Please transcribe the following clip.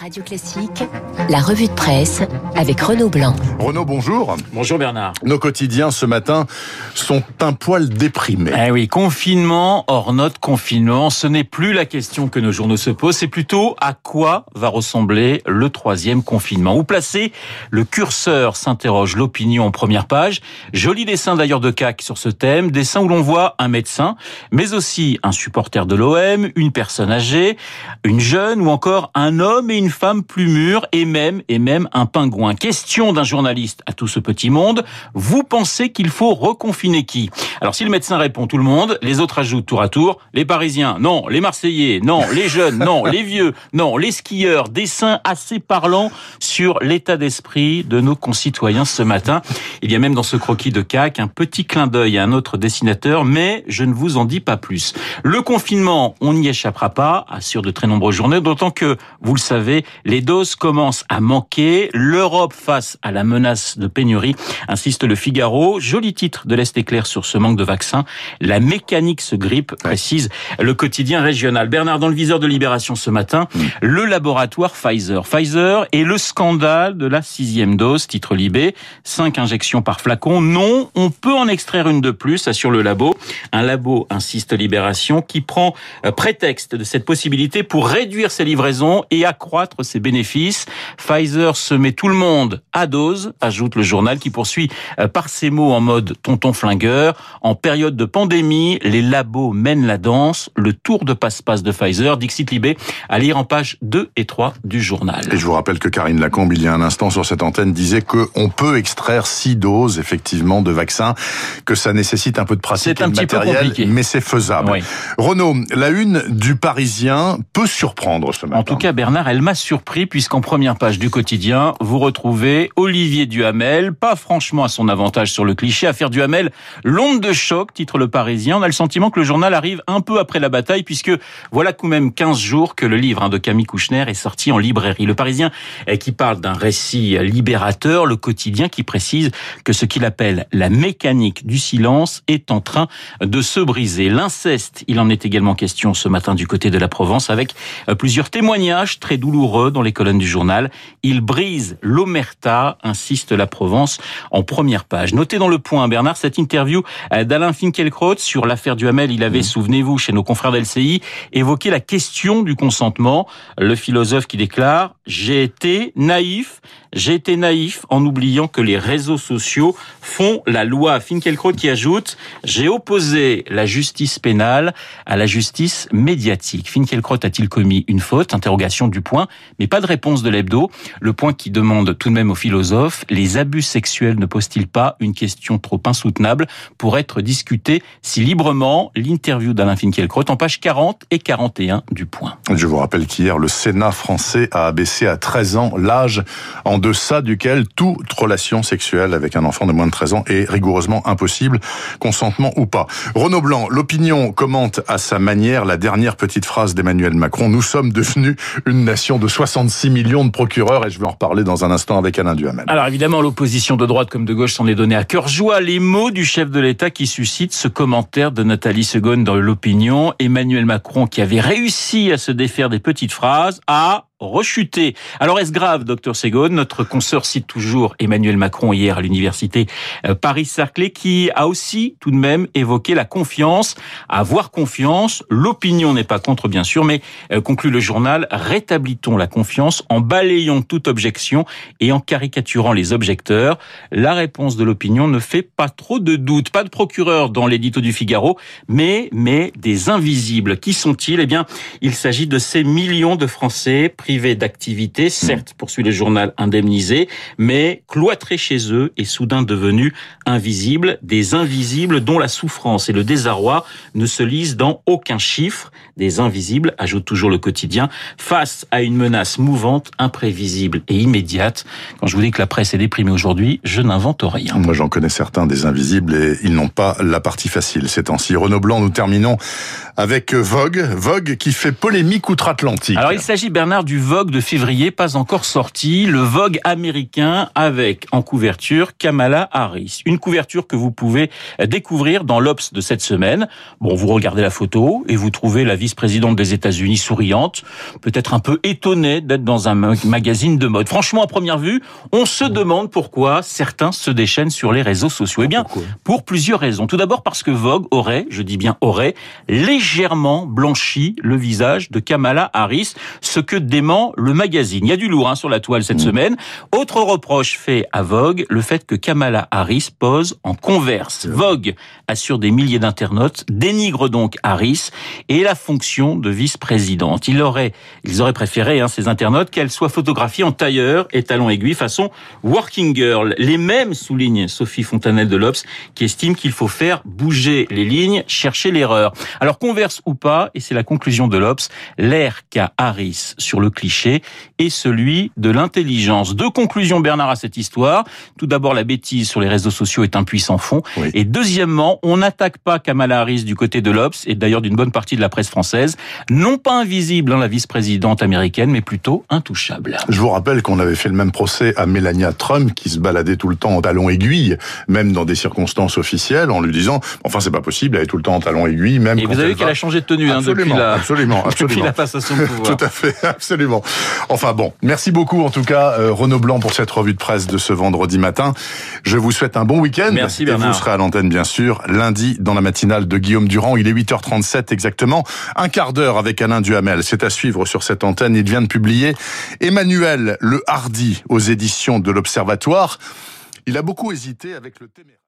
Radio Classique, la revue de presse avec Renaud Blanc. Renaud, bonjour. Bonjour Bernard. Nos quotidiens ce matin sont un poil déprimés. Eh oui, confinement, hors note confinement, ce n'est plus la question que nos journaux se posent, c'est plutôt à quoi va ressembler le troisième confinement. Où placer le curseur s'interroge l'opinion en première page. Joli dessin d'ailleurs de CAC sur ce thème, dessin où l'on voit un médecin, mais aussi un supporter de l'OM, une personne âgée, une jeune ou encore un homme et une femme plus mûre et même, et même un pingouin. Question d'un journaliste à tout ce petit monde. Vous pensez qu'il faut reconfiner qui? Alors si le médecin répond tout le monde, les autres ajoutent tour à tour les Parisiens, non, les Marseillais, non, les jeunes, non, les vieux, non, les skieurs. Dessin assez parlant sur l'état d'esprit de nos concitoyens ce matin. Il y a même dans ce croquis de CAC un petit clin d'œil à un autre dessinateur, mais je ne vous en dis pas plus. Le confinement, on n'y échappera pas, assure de très nombreux journaux, d'autant que, vous le savez, les doses commencent à manquer. L'Europe face à la menace de pénurie, insiste le Figaro. Joli titre de l'Est éclair sur ce manque de vaccins. La mécanique se grippe, précise le quotidien régional. Bernard, dans le viseur de Libération ce matin, mm. le laboratoire Pfizer. Pfizer et le scandale de la sixième dose, titre Libé. Cinq injections par flacon. Non, on peut en extraire une de plus, assure le labo. Un labo, insiste Libération, qui prend euh, prétexte de cette possibilité pour réduire ses livraisons et accroître ses bénéfices. Pfizer se met tout le monde à dose, ajoute le journal qui poursuit euh, par ces mots en mode tonton flingueur. En période de pandémie, les labos mènent la danse. Le tour de passe-passe de Pfizer, Dixit Libé, à lire en page 2 et 3 du journal. Et je vous rappelle que Karine Lacombe, il y a un instant sur cette antenne, disait qu'on peut extraire 6 doses, effectivement, de vaccins, que ça nécessite un peu de pratique et de matériel, mais c'est faisable. Renaud, la une du Parisien peut surprendre ce matin. En tout cas, Bernard, elle m'a surpris puisqu'en première page du quotidien, vous retrouvez Olivier Duhamel, pas franchement à son avantage sur le cliché, affaire Duhamel, l'onde de choc, titre le Parisien. On a le sentiment que le journal arrive un peu après la bataille puisque voilà tout même 15 jours que le livre hein, de Camille Kouchner est sorti en librairie. Le Parisien qui parle d'un récit libérateur, le quotidien qui précise que ce qu'il appelle la mécanique du silence est en train de se briser. L'inceste, il en est également question ce matin du côté de la Provence avec euh, plusieurs témoignages très douloureux dans les colonnes du journal. Il brise l'omerta, insiste la Provence en première page. Notez dans le point, Bernard, cette interview euh, d'Alain Finkielkraut sur l'affaire du Hamel. Il avait, mmh. souvenez-vous, chez nos confrères d'LCI, évoqué la question du consentement. Le philosophe qui déclare « J'ai été naïf, j'ai été naïf en oubliant que les réseaux sociaux font la loi. Finkielkraut qui ajoute J'ai opposé la justice pénale à la justice médiatique. Finkielkraut a-t-il commis une faute? Interrogation du point, mais pas de réponse de l'hebdo. Le point qui demande tout de même aux philosophes les abus sexuels ne posent-ils pas une question trop insoutenable pour être discutée si librement L'interview d'Alain Finkielkraut en page 40 et 41 du point. Je vous rappelle qu'hier, le Sénat français a abaissé à 13 ans l'âge en deçà duquel toute relation sexuelle avec un enfant de moins de 13 ans est rigoureusement impossible, consentement ou pas. Renaud Blanc, l'opinion commente à sa manière la dernière petite phrase d'Emmanuel Macron. Nous sommes devenus une nation de 66 millions de procureurs et je vais en reparler dans un instant avec Alain Duhamel. Alors évidemment, l'opposition de droite comme de gauche s'en est donnée à cœur joie. Les mots du chef de l'État qui suscitent ce commentaire de Nathalie Segonne dans l'opinion. Emmanuel Macron qui avait réussi à se défaire des petites phrases a rechuté. Alors est-ce grave, docteur Ségone? Notre consoeur cite toujours Emmanuel Macron hier à l'université euh, Paris-Saclay qui a aussi tout de même évoqué la confiance. Avoir confiance, l'opinion n'est pas contre bien sûr, mais euh, conclut le journal, rétablitons la confiance en balayant toute objection et en caricaturant les objecteurs. La réponse de l'opinion ne fait pas trop de doute. Pas de procureur dans l'édito du Figaro, mais, mais des invisibles. Qui sont-ils? Eh bien, il s'agit de ces millions de Français d'activité, certes, poursuit le journal indemnisé, mais cloîtrés chez eux et soudain devenus invisibles, des invisibles dont la souffrance et le désarroi ne se lisent dans aucun chiffre, des invisibles, ajoute toujours le quotidien, face à une menace mouvante, imprévisible et immédiate. Quand je vous dis que la presse est déprimée aujourd'hui, je n'invente rien. Moi, j'en connais certains des invisibles et ils n'ont pas la partie facile ces temps-ci. Renaud Blanc, nous terminons avec Vogue. Vogue qui fait polémique outre-Atlantique. Alors, il s'agit, Bernard, du Vogue de février, pas encore sorti, le Vogue américain avec en couverture Kamala Harris. Une couverture que vous pouvez découvrir dans l'Obs de cette semaine. Bon, vous regardez la photo et vous trouvez la vice-présidente des États-Unis souriante, peut-être un peu étonnée d'être dans un magazine de mode. Franchement, à première vue, on se demande pourquoi certains se déchaînent sur les réseaux sociaux. Eh bien, pour plusieurs raisons. Tout d'abord parce que Vogue aurait, je dis bien aurait, légèrement blanchi le visage de Kamala Harris, ce que le magazine. Il y a du lourd hein, sur la toile cette mmh. semaine. Autre reproche fait à Vogue, le fait que Kamala Harris pose en converse. Vogue assure des milliers d'internautes, dénigre donc Harris et la fonction de vice-présidente. Ils auraient, ils auraient préféré, hein, ces internautes, qu'elle soit photographiée en tailleur et talons aiguilles façon working girl. Les mêmes souligne Sophie Fontanelle de l'Obs qui estime qu'il faut faire bouger les lignes, chercher l'erreur. Alors converse ou pas, et c'est la conclusion de l'Obs, l'air qu'a Harris sur le cliché est celui de l'intelligence. Deux conclusions Bernard à cette histoire. Tout d'abord, la bêtise sur les réseaux sociaux est un puissant fond. Et deuxièmement, on n'attaque pas Kamala Harris du côté de l'Obs et d'ailleurs d'une bonne partie de la presse française. Non pas invisible, hein, la vice-présidente américaine, mais plutôt intouchable. Je vous rappelle qu'on avait fait le même procès à Melania Trump qui se baladait tout le temps en talons aiguilles, même dans des circonstances officielles, en lui disant enfin c'est pas possible, elle est tout le temps en talons aiguilles, même. Et vous avez vu qu'elle a changé de tenue absolument, hein, depuis la absolument, absolument. depuis la passation de pouvoir. tout à fait, absolument. Enfin bon, merci beaucoup en tout cas euh, Renaud Blanc pour cette revue de presse de ce vendredi matin. Je vous souhaite un bon week-end. Merci Bernard. Et vous serez à l'antenne bien sûr lundi dans la matinale de Guillaume Durand. Il est 8h37 exactement, un quart d'heure avec Alain Duhamel. C'est à suivre sur cette antenne. Il vient de publier Emmanuel le Hardy aux éditions de l'Observatoire. Il a beaucoup hésité avec le téméraire.